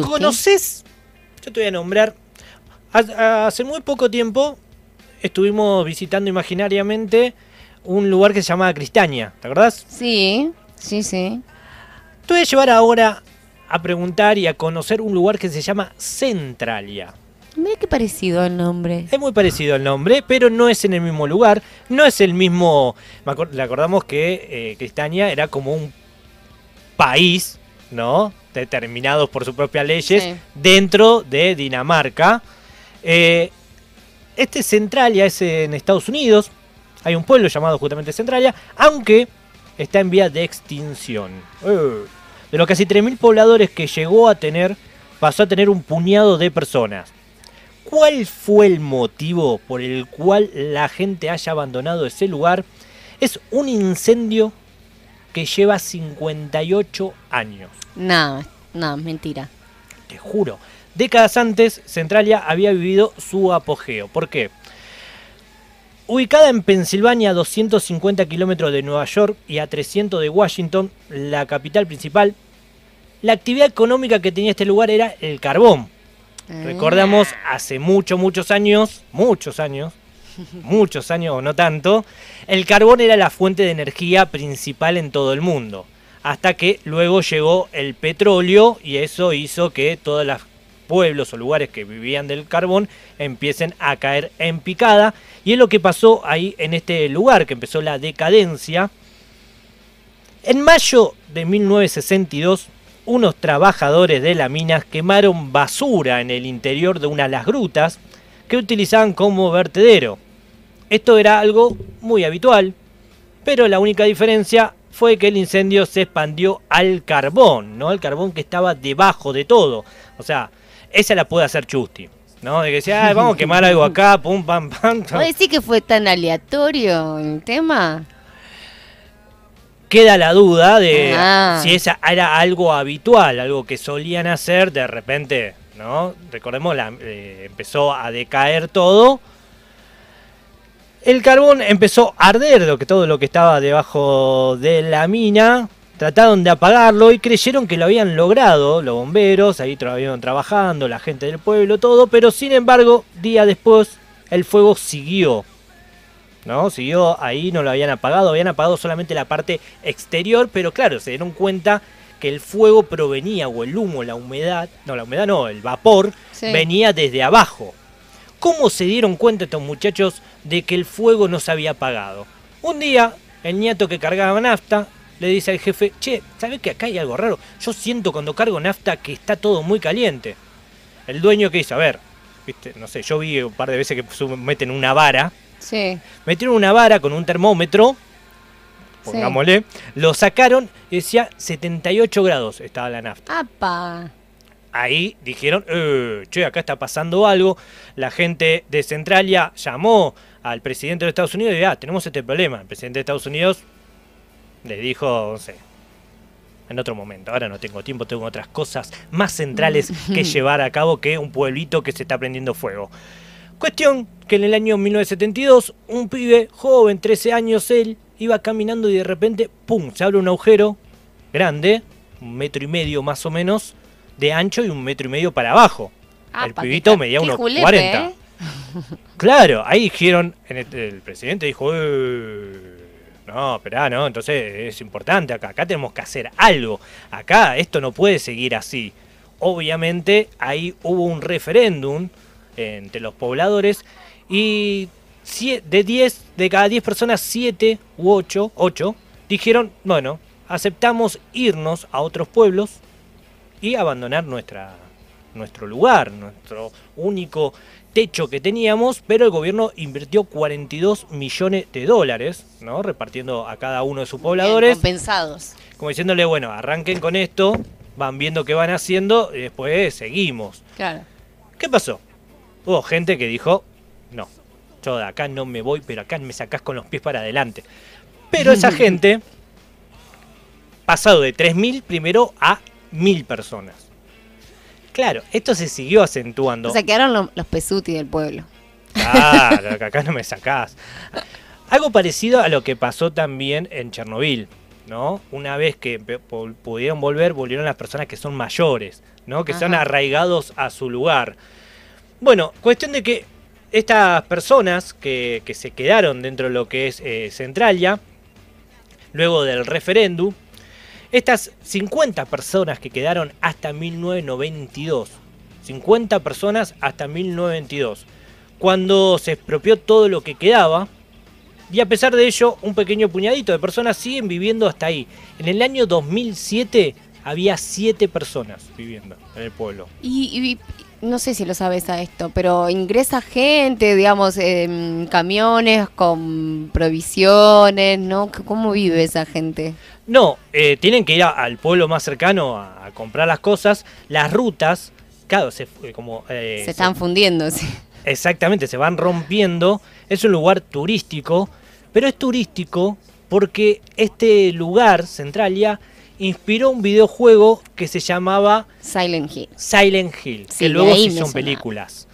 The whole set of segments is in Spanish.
¿Conoces? Yo te voy a nombrar. Ha- Hace muy poco tiempo estuvimos visitando imaginariamente un lugar que se llamaba Cristaña, ¿te acordás? Sí, sí, sí. Te voy a llevar ahora a preguntar y a conocer un lugar que se llama Centralia. Mira qué parecido el nombre. Es muy parecido el nombre, pero no es en el mismo lugar, no es el mismo... Le acordamos que eh, Cristaña era como un país, ¿no? Determinados por sus propias leyes Sí. dentro de Dinamarca. Eh, este Centralia es en Estados Unidos. Hay un pueblo llamado justamente Centralia, aunque está en vía de extinción. Eh, De los casi 3.000 pobladores que llegó a tener, pasó a tener un puñado de personas. ¿Cuál fue el motivo por el cual la gente haya abandonado ese lugar? Es un incendio que lleva 58 años. No, no, mentira. Te juro. Décadas antes, Centralia había vivido su apogeo. ¿Por qué? Ubicada en Pensilvania, a 250 kilómetros de Nueva York y a 300 de Washington, la capital principal, la actividad económica que tenía este lugar era el carbón. Recordamos hace muchos, muchos años, muchos años, muchos años o no tanto, el carbón era la fuente de energía principal en todo el mundo. Hasta que luego llegó el petróleo y eso hizo que todos los pueblos o lugares que vivían del carbón empiecen a caer en picada. Y es lo que pasó ahí en este lugar, que empezó la decadencia. En mayo de 1962, unos trabajadores de la mina quemaron basura en el interior de una de las grutas que utilizaban como vertedero. Esto era algo muy habitual, pero la única diferencia fue que el incendio se expandió al carbón, ¿no? Al carbón que estaba debajo de todo. O sea, esa la puede hacer Chusti, ¿no? De que decía, "Ay, vamos a quemar algo acá, pum, pam, pam. ¿Vos decís que fue tan aleatorio el tema? queda la duda de Ah. si esa era algo habitual, algo que solían hacer, de repente, ¿no? Recordemos, la, eh, empezó a decaer todo. El carbón empezó a arder, lo que, todo lo que estaba debajo de la mina. Trataron de apagarlo y creyeron que lo habían logrado los bomberos, ahí estuvieron trabajando, la gente del pueblo, todo, pero sin embargo, día después, el fuego siguió. ¿no? Siguió ahí, no lo habían apagado, habían apagado solamente la parte exterior, pero claro, se dieron cuenta que el fuego provenía, o el humo, la humedad, no, la humedad no, el vapor, Sí. venía desde abajo. ¿Cómo se dieron cuenta estos muchachos de que el fuego no se había apagado? Un día, el nieto que cargaba nafta le dice al jefe, che, ¿sabes que acá hay algo raro? Yo siento cuando cargo nafta que está todo muy caliente. El dueño que hizo, a ver, viste, no sé, yo vi un par de veces que meten una vara Sí. metieron una vara con un termómetro, Sí. pongámosle, lo sacaron y decía 78 grados estaba la nafta. ¡Apa! Ahí dijeron, eh, che, acá está pasando algo. La gente de Centralia llamó al presidente de Estados Unidos y dijo, ah, tenemos este problema. El presidente de Estados Unidos le dijo, no sé, en otro momento. Ahora no tengo tiempo, tengo otras cosas más centrales que llevar a cabo que un pueblito que se está prendiendo fuego. Cuestión que en el año 1972, un pibe joven, 13 años él, iba caminando y de repente, ¡pum!, se abre un agujero grande, un metro y medio más o menos, de ancho y un metro y medio para abajo. el Apa, pibito medía unos julepe, 40. ¿eh? Claro, ahí dijeron, el, el presidente dijo, "Eh, no, esperá, no, entonces es importante acá, acá tenemos que hacer algo, acá esto no puede seguir así. Obviamente ahí hubo un referéndum entre los pobladores y de 10, de cada 10 personas, 7 u 8, 8 dijeron, bueno, aceptamos irnos a otros pueblos y abandonar nuestra, nuestro lugar, nuestro único techo que teníamos, pero el gobierno invirtió 42 millones de dólares, ¿no? Repartiendo a cada uno de sus Bien, pobladores, compensados. como diciéndole, bueno, arranquen con esto, van viendo qué van haciendo y después seguimos. Claro. ¿Qué pasó? Hubo gente que dijo, no, yo de acá no me voy, pero acá me sacás con los pies para adelante. Pero esa gente, pasado de 3.000 primero a 1.000 personas. Claro, esto se siguió acentuando. O sea, quedaron lo- los pesuti del pueblo. Claro, que acá no me sacás. Algo parecido a lo que pasó también en Chernobyl, ¿no? Una vez que pudieron volver, volvieron las personas que son mayores. ¿no? Que son Ajá. arraigados a su lugar. Bueno, cuestión de que estas personas que, que se quedaron dentro de lo que es eh, Centralia, luego del referéndum, estas 50 personas que quedaron hasta 1992, 50 personas hasta 1992, cuando se expropió todo lo que quedaba, y a pesar de ello, un pequeño puñadito de personas siguen viviendo hasta ahí. En el año 2007 había 7 personas viviendo en el pueblo. Y, y- no sé si lo sabes a esto, pero ingresa gente, digamos, en camiones con provisiones, ¿no? ¿Cómo vive esa gente? No, eh, tienen que ir a- al pueblo más cercano a, a comprar las cosas. Las rutas, claro, se, eh, como, eh, Se están fundiendo, sí. Exactamente, se van rompiendo. Es un lugar turístico, pero es turístico porque este lugar, Centralia, inspiró un videojuego que se llamaba Silent Hill. Silent Hill, Sí, que luego se hicieron sonaba. películas.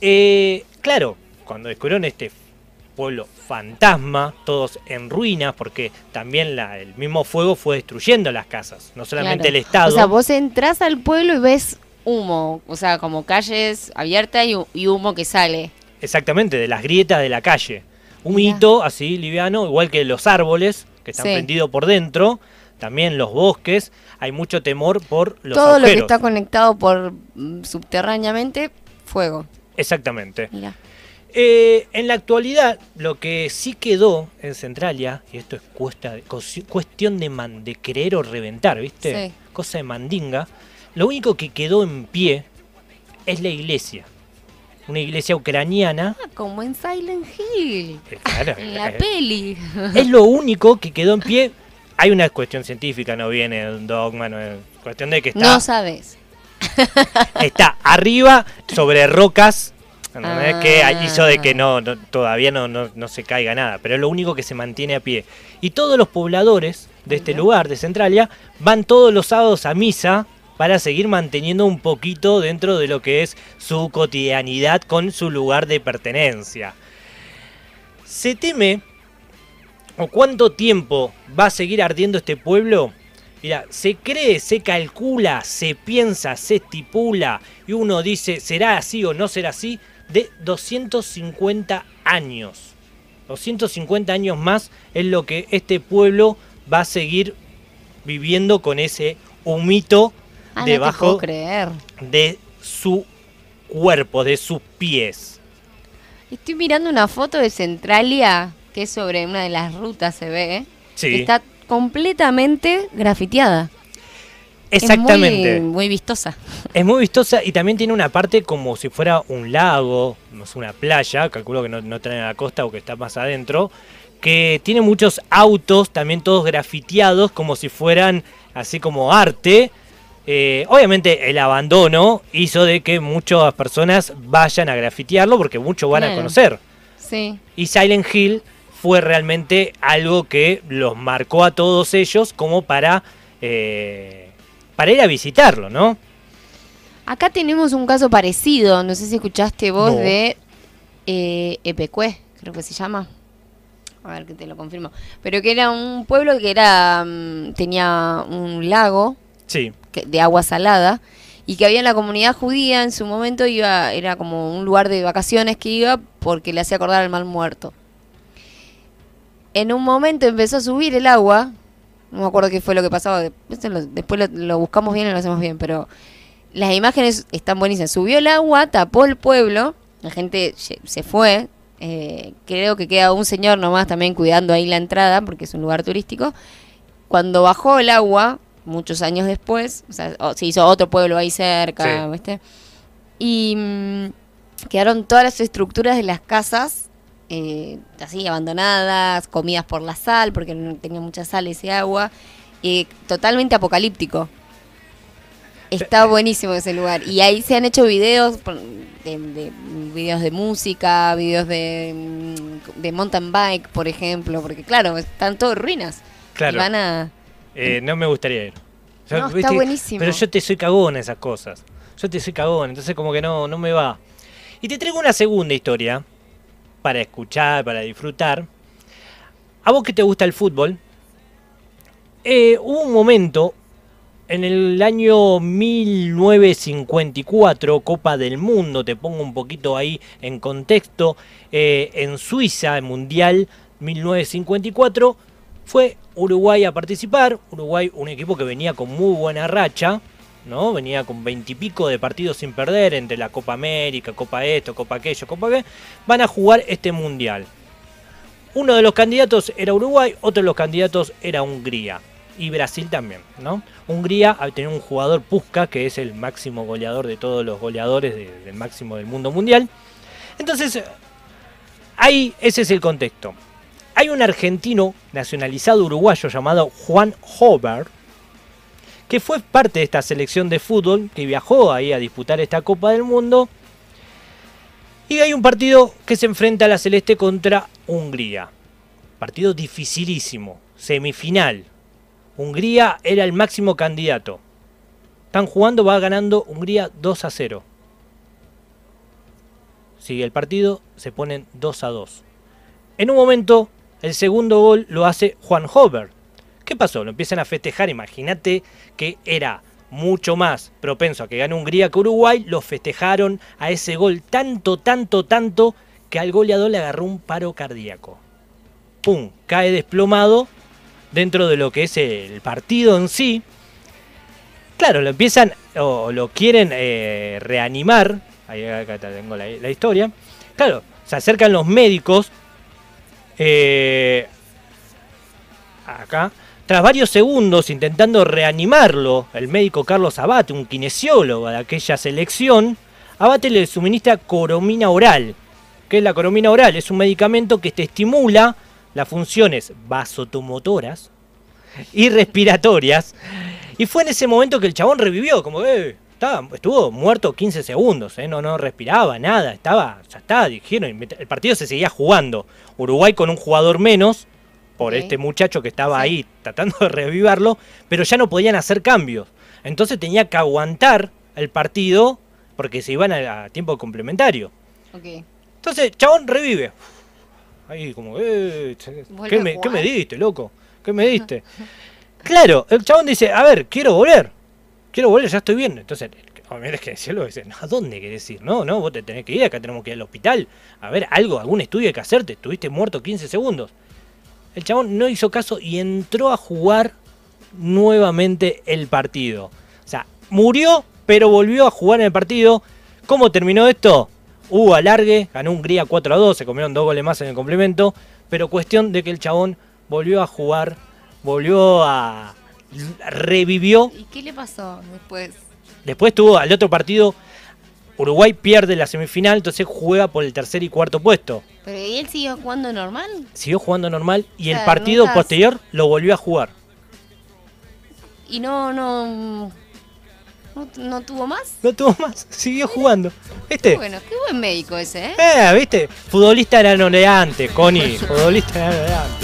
Eh, claro, cuando descubrieron este pueblo fantasma, todos en ruinas, porque también la- el mismo fuego fue destruyendo las casas, no solamente Claro. el Estado. O sea, vos entras al pueblo y ves humo, o sea, como calles abiertas y, hu- y humo que sale. Exactamente, de las grietas de la calle. Un Mirá. hito así liviano, igual que los árboles, que están Sí. prendidos por dentro, también los bosques, hay mucho temor por los Todo lo que está conectado por mm, subterráneamente, fuego. Exactamente. Eh, en la actualidad, lo que sí quedó en Centralia, y esto es cuesta- cuestión de, man- de querer o reventar, ¿viste? Sí. Cosa de mandinga. Lo único que quedó en pie es la iglesia. Una iglesia ucraniana. Ah, como en Silent Hill. eh, claro, En la eh, peli. Es lo único que quedó en pie. Hay una cuestión científica, no viene un dogma, no es cuestión de que está, No sabes. está arriba sobre rocas. ¿entendés? Que Ah. hizo de que no, no- todavía no, no, no se caiga nada, pero es lo único que se mantiene a pie. Y todos los pobladores de este lugar, de Centralia, van todos los sábados a misa para seguir manteniendo un poquito dentro de lo que es su cotidianidad con su lugar de pertenencia. Se teme o cuánto tiempo va a seguir ardiendo este pueblo. Mira, se cree, se calcula, se piensa, se estipula y uno dice, ¿será así o no será así? De 250 años. 250 años más es lo que este pueblo va a seguir viviendo con ese humito Ah, debajo creer. de su cuerpo, de sus pies. Estoy mirando una foto de Centralia, que es sobre una de las rutas, se ve, ¿eh? Sí, que está completamente grafiteada. exactamente. Es muy, muy vistosa. Es muy vistosa y también tiene una parte como si fuera un lago, una playa, calculo que no, no está en la costa o que está más adentro, que tiene muchos autos, también todos grafiteados, como si fueran así como arte. Eh, obviamente el abandono hizo de que muchas personas vayan a grafitearlo porque muchos van a conocer. Sí. Y Silent Hill fue realmente algo que los marcó a todos ellos como para, eh, para ir a visitarlo, ¿no? Acá tenemos un caso parecido, no sé si escuchaste vos, No. de eh, Epecue, creo que se llama. A ver que te lo confirmo. Pero que era un pueblo que era mm, tenía un lago Sí, que- de agua salada y que había en la comunidad judía en su momento iba era como un lugar de vacaciones que iba porque le hacía acordar al mal muerto. En un momento empezó a subir el agua, no me acuerdo qué fue lo que pasaba, después lo, lo buscamos bien y lo hacemos bien, pero las imágenes están buenísimas. Subió el agua, tapó el pueblo, la gente se- fue, eh, creo que queda un señor nomás también cuidando ahí la entrada porque es un lugar turístico. Cuando bajó el agua, muchos años después, o sea, se hizo otro pueblo ahí cerca, Sí. ¿viste? Y mm, quedaron todas las estructuras de las casas eh, así abandonadas, comidas por la sal, porque no tenía mucha sal ese agua, eh, totalmente apocalíptico. Está buenísimo ese lugar. Y ahí se han hecho videos de, de- videos de música, videos de, mm, de mountain bike, por ejemplo, porque claro, están todos ruinas. claro. Y van a... Eh, no me gustaría ir. Yo, No, está ¿viste? buenísimo. Pero yo te soy cagón en esas cosas. Yo te soy cagón, entonces como que no, no me va. Y te traigo una segunda historia para escuchar, para disfrutar. A vos que te gusta el fútbol, eh, hubo un momento en el año 1954, Copa del Mundo, te pongo un poquito ahí en contexto, eh, en Suiza, el Mundial 1954, fue Uruguay a participar. Uruguay, un equipo que venía con muy buena racha, ¿no? Venía con veintipico de partidos sin perder entre la Copa América, Copa esto, Copa aquello, Copa qué. Van a jugar este Mundial. Uno de los candidatos era Uruguay, otro de los candidatos era Hungría y Brasil también, ¿no? Hungría al un jugador Pusca, que es el máximo goleador de todos los goleadores del máximo del mundo mundial. Entonces, ahí ese es el contexto. Hay un argentino nacionalizado uruguayo llamado Juan Hover, que fue parte de esta selección de fútbol, que viajó ahí a disputar esta Copa del Mundo. Y hay un partido que se enfrenta a la Celeste contra Hungría. Partido dificilísimo, semifinal, Hungría era el máximo candidato. Están jugando, va ganando Hungría 2 a 0. Sigue el partido, se ponen 2 a 2. En un momento, el segundo gol lo hace Juan Hover. ¿Qué pasó? Lo empiezan a festejar. Imagínate que era mucho más propenso a que gane Hungría que Uruguay. Lo festejaron a ese gol tanto, tanto, tanto que al goleador le agarró un paro cardíaco. ¡Pum! Cae desplomado dentro de lo que es el partido en sí. Claro, lo empiezan o lo quieren eh, reanimar. Ahí acá tengo la, historia. Claro, se acercan los médicos. Eh, acá. Tras varios segundos intentando reanimarlo, el médico Carlos Abate, un kinesiólogo de aquella selección, Abate le suministra coromina oral. ¿Qué es la coromina oral? Es un medicamento que te estimula las funciones vasotomotoras y respiratorias. Y fue en ese momento que el chabón revivió, como eh, estaba, estuvo muerto 15 segundos, eh, no, no respiraba nada, estaba, ya está, dijeron, el partido se seguía jugando. Uruguay con un jugador menos, por este muchacho que estaba ahí tratando de revivarlo, pero ya no podían hacer cambios. Entonces tenía que aguantar el partido porque se iban a, tiempo complementario. Entonces, chabón revive. Ahí como, eh, ¿qué, me, ¿qué, me, diste, loco? ¿Qué me diste? claro, el chabón dice, a ver, quiero volver. Quiero volver, ya estoy bien. Entonces, es que decirlo, dice, ¿a dónde querés ir? No, no, vos te tenés que ir, acá tenemos que ir al hospital. A ver, algo, algún estudio hay que hacerte. Estuviste muerto 15 segundos. El chabón no hizo caso y entró a jugar nuevamente el partido. O sea, murió, pero volvió a jugar en el partido. ¿Cómo terminó esto? Hubo alargue, ganó Hungría 4 a 2, se comieron dos goles más en el complemento, pero cuestión de que el chabón volvió a jugar, volvió a. revivió. ¿Y qué le pasó después? Después tuvo al otro partido. Uruguay pierde la semifinal, entonces juega por el tercer y cuarto puesto. ¿Pero él siguió jugando normal? Siguió jugando normal y el partido posterior lo volvió a jugar. Y no, no ¿No, tuvo más? No tuvo más, siguió jugando. ¿Viste? bueno, qué buen médico ese, ¿eh? Eh, ¿viste? Futbolista era noleante, Connie. Futbolista era noleante.